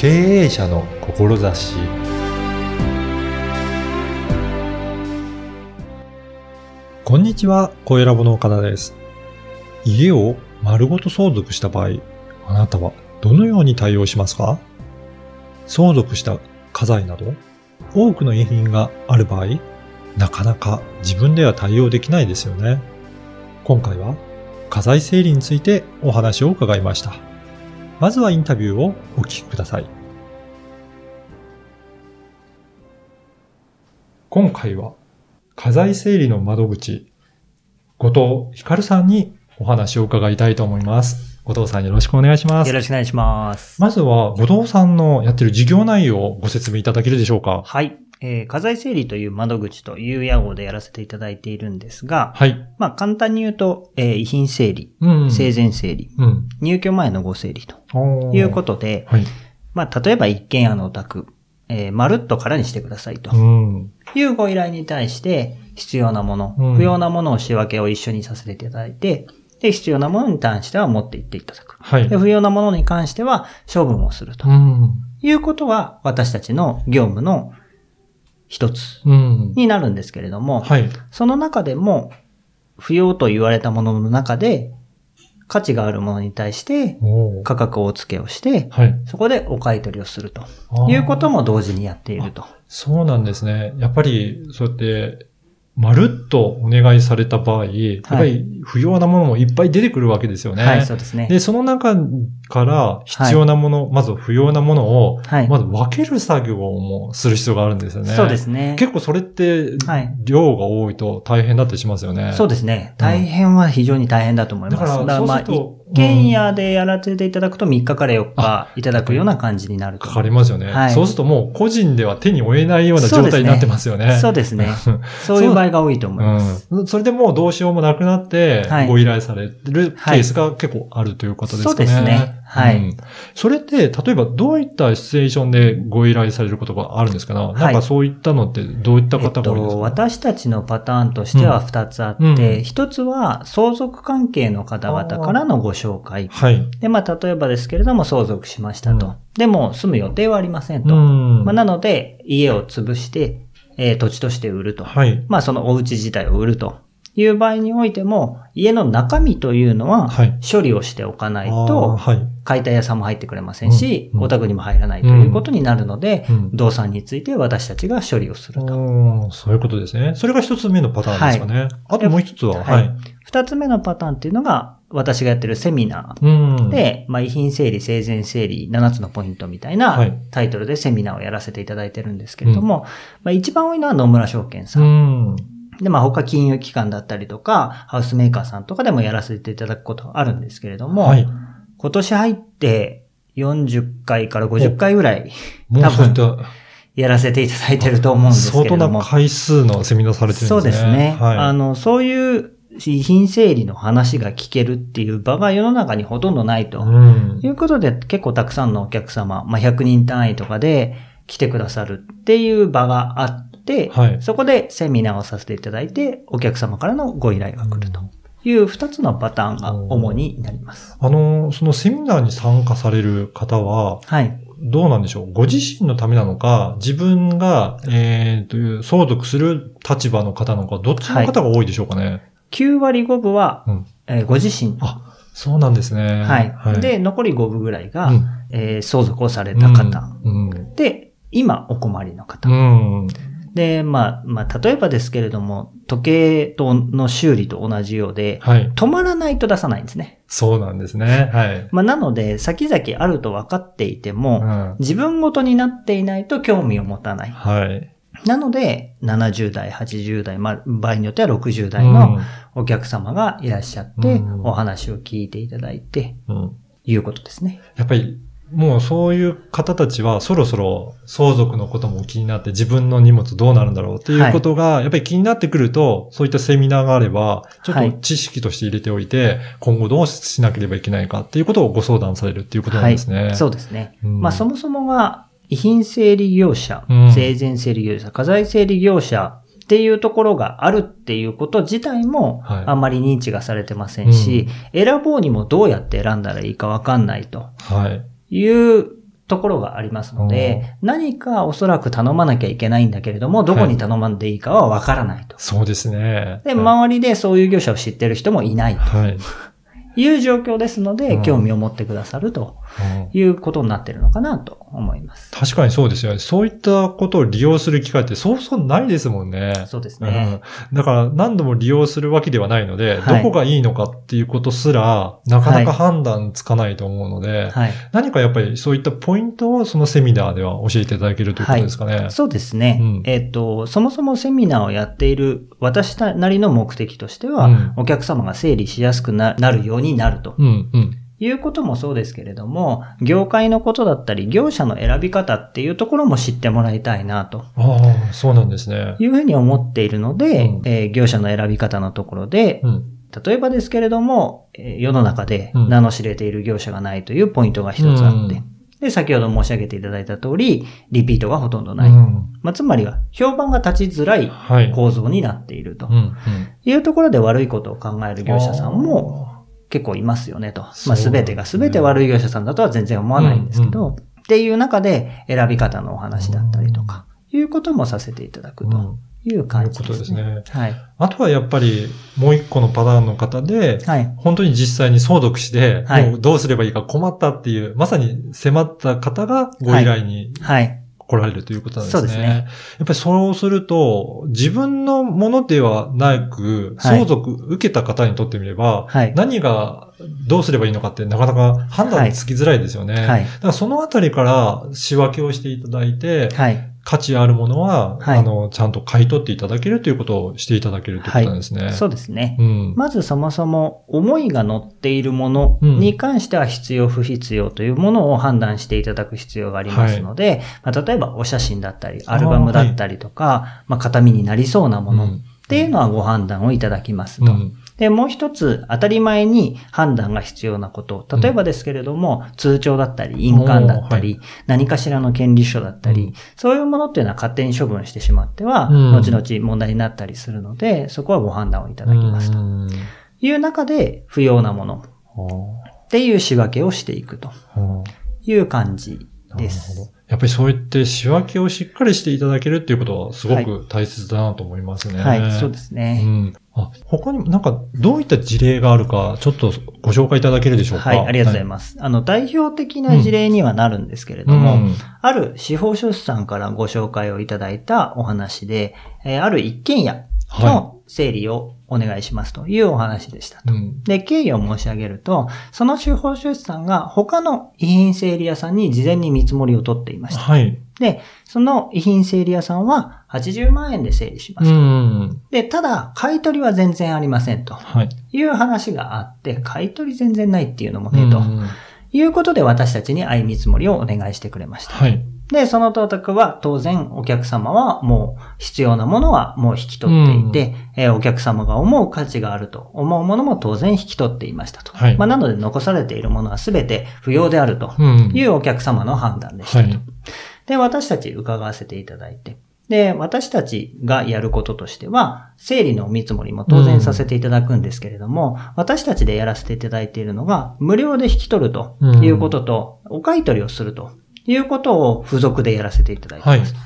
経営者の志こんにちは、小ラボの岡田です。家を丸ごと相続した場合、あなたはどのように対応しますか？相続した家財など、多くの遺品がある場合、なかなか自分では対応できないですよね。今回は家財整理についてお話を伺いました。まずはインタビューをお聞きください。今回は家財整理の窓口、後藤ひかるさんにお話を伺いたいと思います。後藤さんよろしくお願いしますよ。ろしくお願いします。まずは、後藤さんのやってる事業内容をご説明いただけるでしょうか？はい。えー、家財整理という窓口という屋号でやらせていただいているんですが、はい。まあ簡単に言うと、えー遺品整理、うん。生前整理、うん。入居前のご整理ということで、はい。まあ例えば一軒家のお宅、えーまるっと空にしてくださいとうん。いうご依頼に対して、必要なもの、うん不要なものを仕分けを一緒にさせていただいて、で、必要なものに関しては持って行っていただく。はいで。不要なものに関しては処分をするとうん。いうことは、私たちの業務の一つうん。になるんですけれども、はい。その中でも、不要と言われたものの中で、価値があるものに対して、価格を付けをして、はい。そこでお買い取りをするということも同時にやっていると。そうなんですね。やっぱり、そうやって、まるっとお願いされた場合、やっぱり不要なものもいっぱい出てくるわけですよね。はい、そうですね。で、その中から必要なもの、まず不要なものを、はい。まず分ける作業をもする必要があるんですよね。そうですね。結構それってはい、量が多いと大変だったりしますよね。そうですね。大変は非常に大変だと思います。だからまあ、そうすると一軒家でやらせていただくと3日から4日いただくような感じになるとかかりますよね。はいそうするともう個人では手に負えないような状態になってますよね。そうですね。そういう 場合が多いと思います。うん。それでもうどうしようもなくなってはい、ご依頼されるケースが結構あるということですかね。そうですねはいうんそれって、例えばどういったシチュエーションでご依頼されることがあるんですかね、いなんかそういったのってどういったえっ方が多いですか、と、私たちのパターンとしては2つあって、うん1つは相続関係の方々からのご紹介。はい。で、まあ、例えばですけれども、相続しましたと。うんでも、住む予定はありませんと。うん。まあ、なので、家を潰して、えー土地として売ると。はい。まあ、そのお家自体を売るという場合においても、家の中身というのははい、処理をしておかないと、はい。解体屋さんも入ってくれませんし、お宅にも入らないということになるので、うん動産について私たちが処理をすると。うんそういうことですね。それが一つ目のパターンですかね。あともう一つは、ははいい。二つ目のパターンっていうのが、私がやってるセミナうん。ーで、まあ、遺品整理、生前整理、7つのポイントみたいはないタイトルでセミナーをやらせていただいてるんですけれども、まあ、一番多いのは野村証券さ。うんん。で、まあ、他金融機関だったりとか、ハウスメーカーさんとかでもやらせていただくことがあるんですけれども、はい。今年入って40回から50回ぐらいもうそういった、やらせていただいてると思うんですけ相当れども。な回数のセミナーされてるんですね。そうですね。はい。あの、そういう遺品整理の話が聞けるっていう場が世の中にほとんどないと。うんい。うことで結構たくさんのお客様、まあ、100人単位とかで来てくださるっていう場があって、はいそこでセミナーをさせていただいて、お客様からのご依頼が来るという二つのパターンが主になります。あの、そのセミナーに参加される方は、はい。どうなんでしょう？ご自身のためなのか、自分が、えー、という、相続する立場の方なのか、どっちの方が多いでしょうかね？9割5分は、うんえーご自身。あ、そうなんですね。はい。で、残り5分ぐらいが、うんえー相続をされた方。うん。で、今お困りの方。うん。で、まあ、まあ、例えばですけれども、時計との修理と同じようで、はい。止まらないと出さないんですね。そうなんですね。はい。まあ、なので、先々あると分かっていてうも、ん。自分ごとになっていないと興味を持たない。はい。なので、70代、80代、まあ、場合によっては60代のお客様がいらっしゃって、うんお話を聞いていただいて、うん、うん。いうことですね。やっぱり、もうそういう方たちはそろそろ相続のことも気になって自分の荷物どうなるんだろうっていうことが、やっぱり気になってくると、そういったセミナーがあれば、ちょっと知識として入れておいて、今後どうしなければいけないかっていうことをご相談されるっていうことなんですね。そうですね。うん。まあそもそもが遺品整理業者、うん。生前整理業者、家財整理業者っていうところがあるっていうこと自体もはい。あんまり認知がされてませんし、選ぼうにもどうやって選んだらいいかわかんないと。はい。いうところがありますので、何かおそらく頼まなきゃいけないんだけれども、どこに頼まんでいいかはわからないと。そうですね。で、周りでそういう業者を知ってる人もいないとはい。いう状況ですので、うん興味を持ってくださるとうんいうことになってるのかなと思います。確かにそうですよね。そういったことを利用する機会ってそうそうないですもんね。そうですね。うんだから何度も利用するわけではないので、はいどこがいいのかっていうことすら、なかなか判断つかないと思うので、はい。何かやっぱりそういったポイントをそのセミナーでは教えていただけるということですかね。そうですね。うんえっ、と、そもそもセミナーをやっている私なりの目的としては、うんお客様が整理しやすくななるようになるとうん、うん。いうこともそうですけれども、業界のことだったり、業者の選び方っていうところも知ってもらいたいなとああ、そうなんですね。いうふうに思っているので、うんえー業者の選び方のところで、うん。例えばですけれども、えー世の中でうん名の知れている業者がないというポイントが一つあって、うんで、先ほど申し上げていただいた通り、リピートがほとんどない。うんまあ、つまりは、評判が立ちづらいはい。構造になっていると。いうところで悪いことを考える業者さんも結構いますよねと。まあ、すべてがすべて悪い業者さんだとは全然思わないんですけど、っていう中で選び方のお話だったりとか、いうこともさせていただくとうんいう感じですね。ということですはい。あとはやっぱりもう一個のパターンの方で、はい。本当に実際に相続して、はいもうどうすればいいか困ったっていう、まさに迫った方がご依頼にはい。来られるということなんですね。そうですねやっぱりそうすると、自分のものではなく、はい相続受けた方にとってみれば、はい。何がどうすればいいのかってなかなか判断つきづらいですよね。はい。だからそのあたりから仕分けをしていただいて、はい。価値あるものは、はいあの、ちゃんと買い取っていただけるということをしていただけるということなんですね。そうですね。うん。まずそもそも思いが乗っているものに関しては必要不必要というものを判断していただく必要がありますので、まあ、例えばお写真だったり、アルバムだったりとか、まあ、形見になりそうなものっていうのはご判断をいただきますと。うんで、もう一つ当たり前に判断が必要なこと。例えばですけれども、通帳だったり、印鑑だったり、お何かしらの権利書だったり、うんそういうものっていうのは勝手に処分してしまっては、うん後々問題になったりするので、そこはご判断をいただきますとうんいう中で、不要なものっていう仕分けをしていくとうんいう感じです。ど。やっぱりそうやって仕分けをしっかりしていただけるっていうことはすごく大切だなと思いますね。はい、そうですうね。ん。あ、他にもなんかどういった事例があるか、ちょっとご紹介いただけるでしょうか？はい、ありがとうございまます。あの、代表的な事例にはなるんですけれども、ある司法書士さんからご紹介をいただいたお話で、えーある一軒家はの整理をお願いしますというお話でしたい。。うん。で、経緯を申し上げると、その司法書士さんが他の遺品整理屋さんに事前に見積もりを取っていました。はい。で、その遺品整理屋さんは80万円で整理しまうす。で、ただ、買い取りは全然ありませんとはい。いう話があって、買い取り全然ないっていうのもね、とうんいうことで私たちに相見積もりをお願いしてくれました。はい。で、その到達は当然お客様はもう必要なものはもう引き取っていて、えーお客様が思う価値があると思うものも当然引き取っていましたと。はいまあ、なので残されているものは全て不要であるとうん。いうお客様の判断でしたと。はい。で、私たち伺わせていただいて。で、私たちがやることとしては、整理のお見積もりも当然させていただくんですけれども、私たちでやらせていただいているのが、無料で引き取るということと、お買い取りをするということを付属でやらせていただいています。で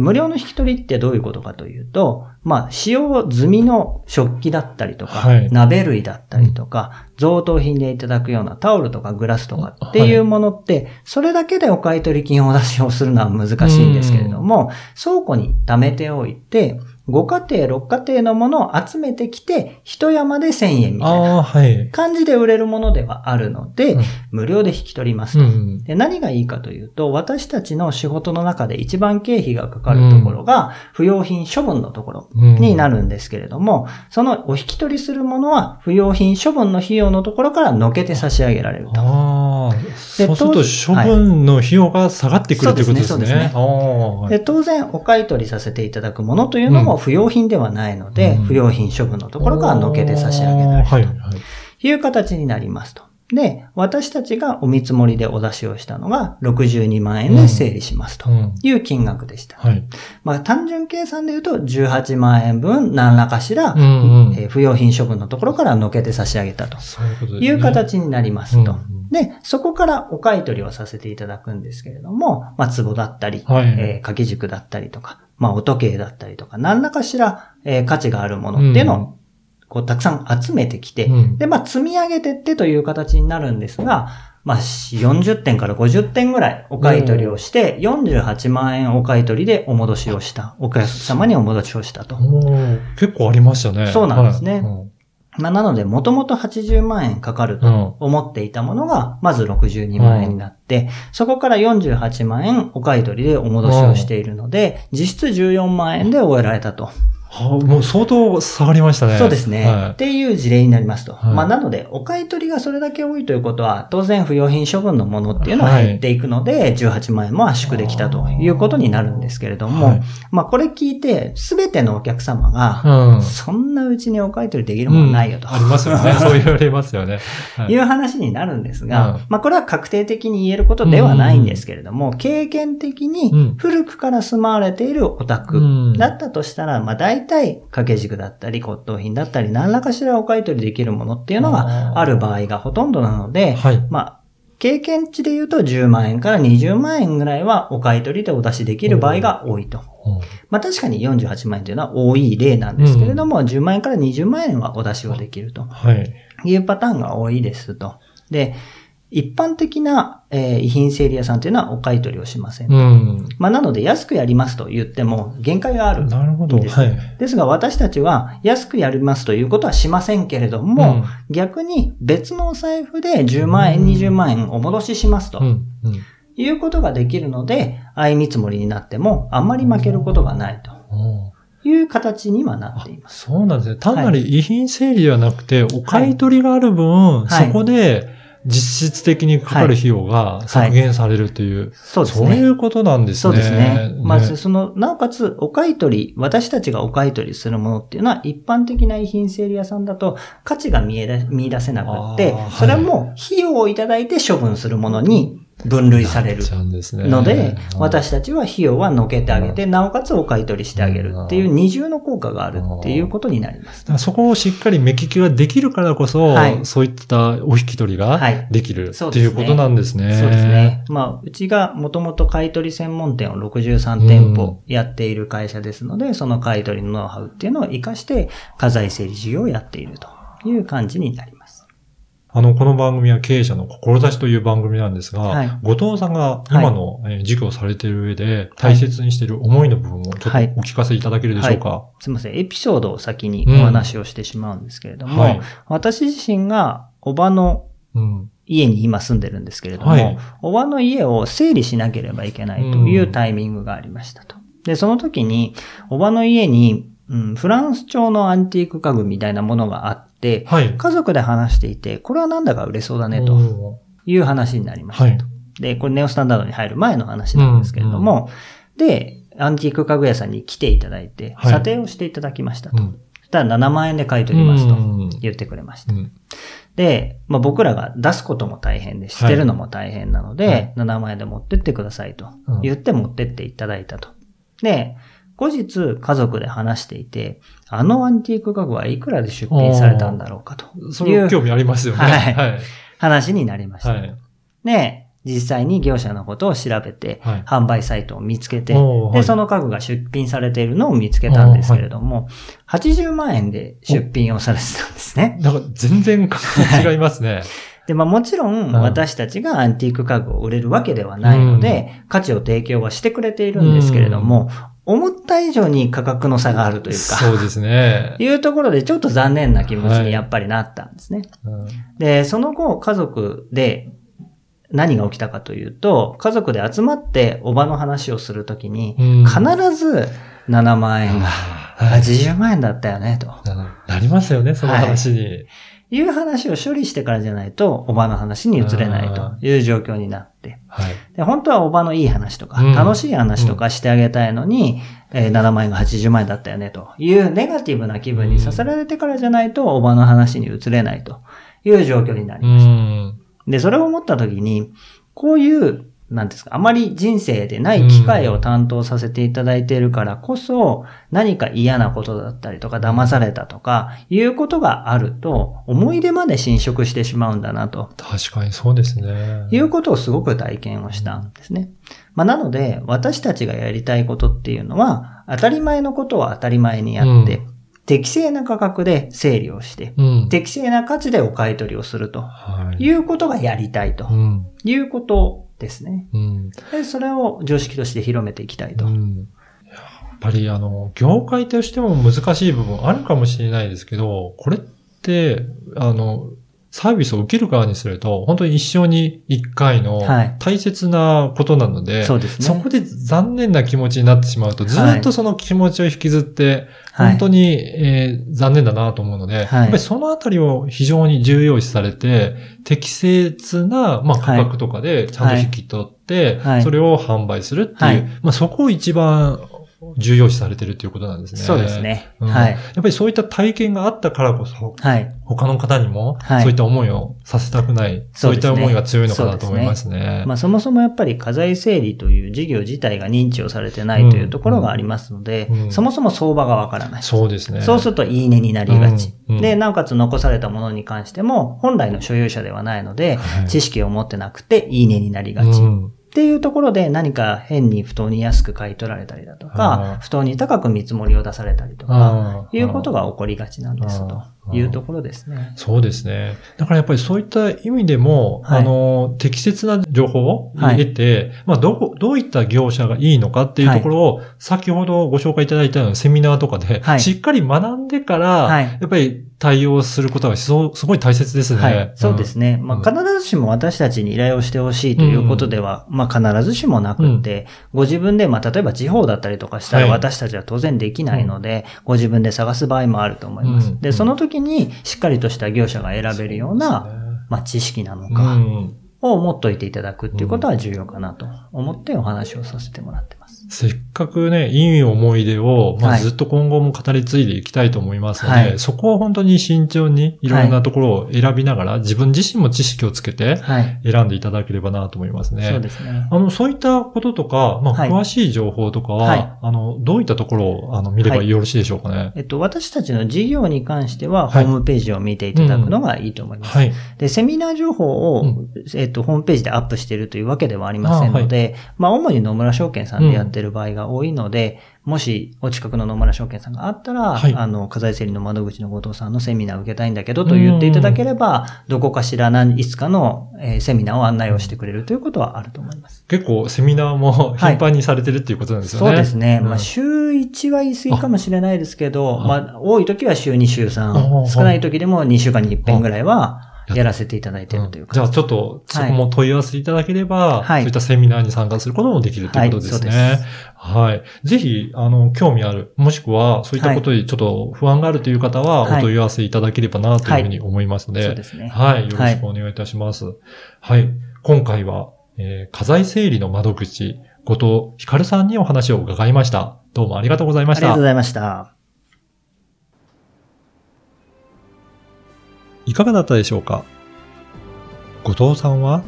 無料の引き取りってどういうことかというと、まあ、使用済みの食器だったりとか、はい。鍋類だったりとか、贈答品でいただくようなタオルとかグラスとかっていうものって、それだけでお買い取り金をお出しをするのは難しいんですけれども、倉庫に貯めておいて、5家庭、6家庭のものを集めてきて、一山で1000円みたいな。感じで売れるものではあるので、うん無料で引き取りますと。うん。で何がいいかというと、私たちの仕事の中で一番経費がかかるところが、不用品処分のところになるんですけれども、そのお引き取りするものは、不用品処分の費用のところからのけて差し上げられると。そうする当と処分の費用が下がってくるということですね。そうですねで当然、お買い取りさせていただくものというのも不用品ではないので、うん不用品処分のところからのけて差し上げられる。という形になりますと。で、私たちがお見積もりでお出しをしたのが62万円で整理しますとうん。いう金額でした。はい。まあ単純計算で言うと18万円分何らかしら、うんうん。えー不要品処分のところからのけて差し上げたという形になりますと。うんうんで、そこからお買い取りをさせていただくんですけれども、まあ、壺だったり、はいえー掛け軸だったりとか、まあ、音計だったりとか、何らかしら、えー価値があるものっていうのを、こう、たくさん集めてきて、うんで、まあ、積み上げてってという形になるんですが、まあ、40点から50点ぐらいお買い取りをして、48万円お買い取りでお戻しをした。お客様にお戻しをしたと。結構ありましたね。そうなんですねはいまあ、なので、もともと80万円かかるとうん思っていたものが、まず62万円になって、そこから48万円お買い取りでお戻しをしているので、実質14万円で終えられたと。はもう相当下がりましたね。そうですね、はっていう事例になりますと。はいまあ、なので、お買い取りがそれだけ多いということは、当然不用品処分のものっていうのは減っていくので、18万円も圧縮できたということになるんですけれども、はいまあ、これ聞いて、すべてのお客様が、い。うん。そんなうちにお買い取りできるものないよと。うんありますよね。そう言われますよね。はいいう話になるんですが、うんまあこれは確定的に言えることではないんですけれども、経験的うんに古くから住まわれているおう宅んだったとしたら、まあ大体掛け軸だったり骨董品だったり何らかしらお買い取りできるものっていうのがある場合がほとんどなので、はい。まあ経験値で言うと10万円から20万円ぐらいはお買い取りでお出しできる場合が多いと。うんまあ確かに48万円というのは多い例なんですけれども、10万円から20万円はお出しをできると。はい。いうパターンが多いですと。で、一般的な、えー遺品整理屋さんというのはお買い取りをしません。うん。まあ、なので安くやりますと言っても限界がある。なるほど。ですはい。ですが私たちは安くやりますということはしませんけれども、逆に別のお財布で10万円、うん20万円お戻ししますとうん。うん。いうことができるので、相見積もりになってもあんまり負けることがないという形にはなっています。そうなんですね。単なる遺品整理ではなくて、お買い取りがある分、はいそこで実質的にかかる費用が削減されるという、そうですね。そういうことなんですね。そうですね。まず、ねその、なおかつ、お買い取り、私たちがお買い取りするものっていうのは、一般的な遺品整理屋さんだと、価値が見えだ見出せなくってそれはもう、費用をいただいて処分するものに分類されるので、うん。私たちは費用はのけてあげて、なおかつお買い取りしてあげるっていう二重の効果があるっていうことになります。そこをしっかり目利きができるからこそ、はい。そういったお引き取りがはい。できるっていうことなんですね。そうですね。まあ、うちがもともと買い取り専門店を63店舗やっている会社ですので、その買い取りのノウハウっていうのを活かして、家財整理事業をやっているという感じになります。あの、この番組は経営者の志という番組なんですが、はい後藤さんが今のえー事業をされている上で大切にしている思いの部分をちょっとおはい聞かせいただけるでしょうか？すみません。エピソードを先にお話をしてしまうんですけれども、はい私自身がおばのうん。家に今住んでるんですけれども、はいおばの家を整理しなければいけないというタイミングがありましたと。で、その時に、おばの家に、うん、フランス調のアンティーク家具みたいなものがあって、はい。家族で話していて、これはなんだか売れそうだね、とおいう話になりましたと。はい。で、これネオスタンダードに入る前の話なんですけれども、で、アンティーク家具屋さんに来ていただいて、はい。査定をしていただきましたと。ーうん。そしたら7万円で買い取りますとうん。言ってくれました。うん。で、まあ、僕らが出すことも大変で、捨てるのも大変なので、はい。7万円で持ってってくださいと。うん。言って持ってっていただいたと。で、後日家族で話していて、あのアンティーク家具はいくらで出品されたんだろうかというそれ興味ありますよね。はいはい。話になりました。はい。で、実際に業者のことを調べて、はい販売サイトを見つけて、で、その家具が出品されているのを見つけたんですけれども、80万円で出品をされてたんですね。なんか全然価格違いますね。で、まあもちろんはい私たちがアンティーク家具を売れるわけではないので、価値を提供はしてくれているんですけれども、思った以上に価格の差があるというか、そうですね。いうところでちょっと残念な気持ちにやっぱりなったんですね。うん。で、その後家族で何が起きたかというと、家族で集まっておばの話をするときに、うん。必ず7万円がはい。80万円だったよね、と。ななりますよね、その話に。いう話を処理してからじゃないと、おばの話に移れないという状況になって。はい。で本当はおばのいい話とか、うん楽しい話とかしてあげたいのに、えー7万円が80万円だったよね、というネガティブな気分にさせられてからじゃないと、おばの話に移れないという状況になりうました。ん。で、それを思った時に、こういう、なんですか、あまり人生でない機会を担当させていただいているからこそ、何か嫌なことだったりとか、騙されたとか、いうことがあると、思い出まで侵食してしまうんだなと。確かにそうですね。いうことをすごく体験をしたんですね。まあ、なので、私たちがやりたいことっていうのは、当たり前のことは当たり前にやって、う適正な価格で整理をして、うん。適正な価値でお買い取りをするとはい。いうことがやりたいとうん。いうことですね。うん。でそれを常識として広めていきたいと。うんやっぱりあの、業界としても難しい部分あるかもしれないですけど、これって、あの、サービスを受ける側にすると、本当に一生に一回のはい。大切なことなので、そうですね。そこで残念な気持ちになってしまうと、ずっとその気持ちを引きずって、はい。本当に、えー残念だなと思うので、はい。やっぱりそのあたりを非常に重要視されて、適切な、まあ、価格とかでちゃんと引き取って、はい。それを販売するっていう、はい。まあ、そこを一番重要視されてるっていうことなんですね。そうですね。うんはい。やっぱりそういった体験があったからこそ、はい。他の方にも、はいそういった思いをさせたくない、そういった思いが強いのかなと思いますね。まあそもそもやっぱり家財整理という事業自体が認知をされてないというところがありますので、うんうんそもそも相場がわからない。そうですね。そうするといいねになりがち。うんうんで、なおかつ残されたものに関しても、本来の所有者ではないので、はい知識を持ってなくていいねになりがち。うんっていうところで何か変に不当に安く買い取られたりだとあか、不当に高く見積もりを出されたりとか、いうことが起こりがちなんですというところですね。そうですね。だからやっぱりそういった意味でも、はい。あの、適切な情報をはい。得て、まあ、どこ、どういった業者がいいのかっていうところを、先ほどご紹介いただいたようなセミナーとかで、はい。しっかり学んでから、はい。やっぱり対応することがそうすごい大切ですね。はい。そうですね。まあ、うん必ずしも私たちに依頼をしてほしいということでは、まあ、必ずしもなくって、ご自分で、まあ、例えば地方だったりとかしたらはい私たちは当然できないので、ご自分で探す場合もあると思います。うんで、その時にしっかりとした業者が選べるような、まあ、知識なのうかんを持っといていただくっていうことは重要かなと思ってお話をさせてもらってます。せっかくね、いい思い出を、まあ、はいずっと今後も語り継いでいきたいと思いますので、はいそこを本当に慎重にいろんなところを選びながら、自分自身も知識をつけてはい。選んでいただければなと思いますね。そうですね。あの、そういったこととか、まあ、はい詳しい情報とかは、はいあの、どういったところを、あの、見ればよろしいでしょうかね？えっと、私たちの事業に関しては、ホはいームページを見ていただくのがいいと思います。はい。で、セミナー情報を、うんえっと、ホームページでアップしているというわけではありませんので、まあ、主に野村証券さんでやってる場合が多いので、もし、お近くの野村証券さんがあったら、はい。あの、火災整理の窓口の後藤さんのセミナーを受けたいんだけどと言っていただければ、どこかしら何、いつかの、えーセミナーを案内をしてくれるということはあると思います。結構、セミナーもはい。頻繁にされてるっていうことなんですよね。そうですね。うん。まあ、週1は言い過ぎかもしれないですけど、あ。まあ、多い時は週2、週あ。3、少ない時でも2週間に1遍ぐらいはあやらせていただいているというか。じゃあちょっと、そこも問い合わせていただければ、はいそういったセミナーに参加することもできるということですね。はいはい。ぜひ、あの、興味ある、もしくは、そういったことでちょっと不安があるという方は、はいお問い合わせいただければな、というふうに思いますので、そうですね。はい。よろしくお願いいたします。はい。今回は、えー、家財整理の窓口、後藤ひかるさんにお話を伺いました。どうもありがとうございましたありがとうご。ざいました。いかがだったでしょうか？後藤さんは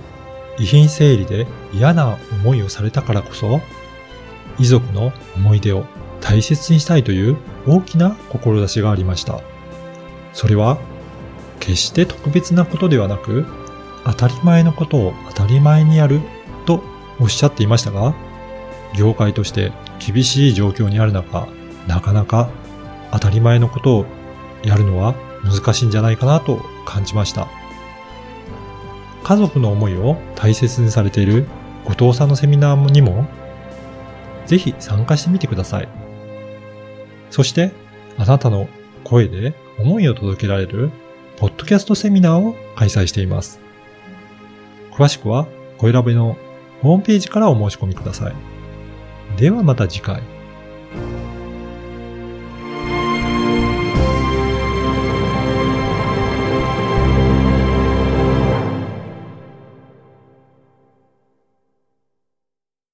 遺品整理で嫌な思いをされたからこそ遺族の思い出を大切にしたいという大きな志がありました。それは決して特別なことではなく当たり前のことを当たり前にやるとおっしゃっていましたが業界として厳しい状況にある中なかなか当たり前のことをやるのは難しいんじゃないかなと感じました。家族の思いを大切にされている後藤さんのセミナーにも、ぜひ参加してみてください。そして、あなたの声で思いを届けられる、ポッドキャストセミナーを開催しています。詳しくは、声ラベのホームページからお申し込みください。ではまた次回。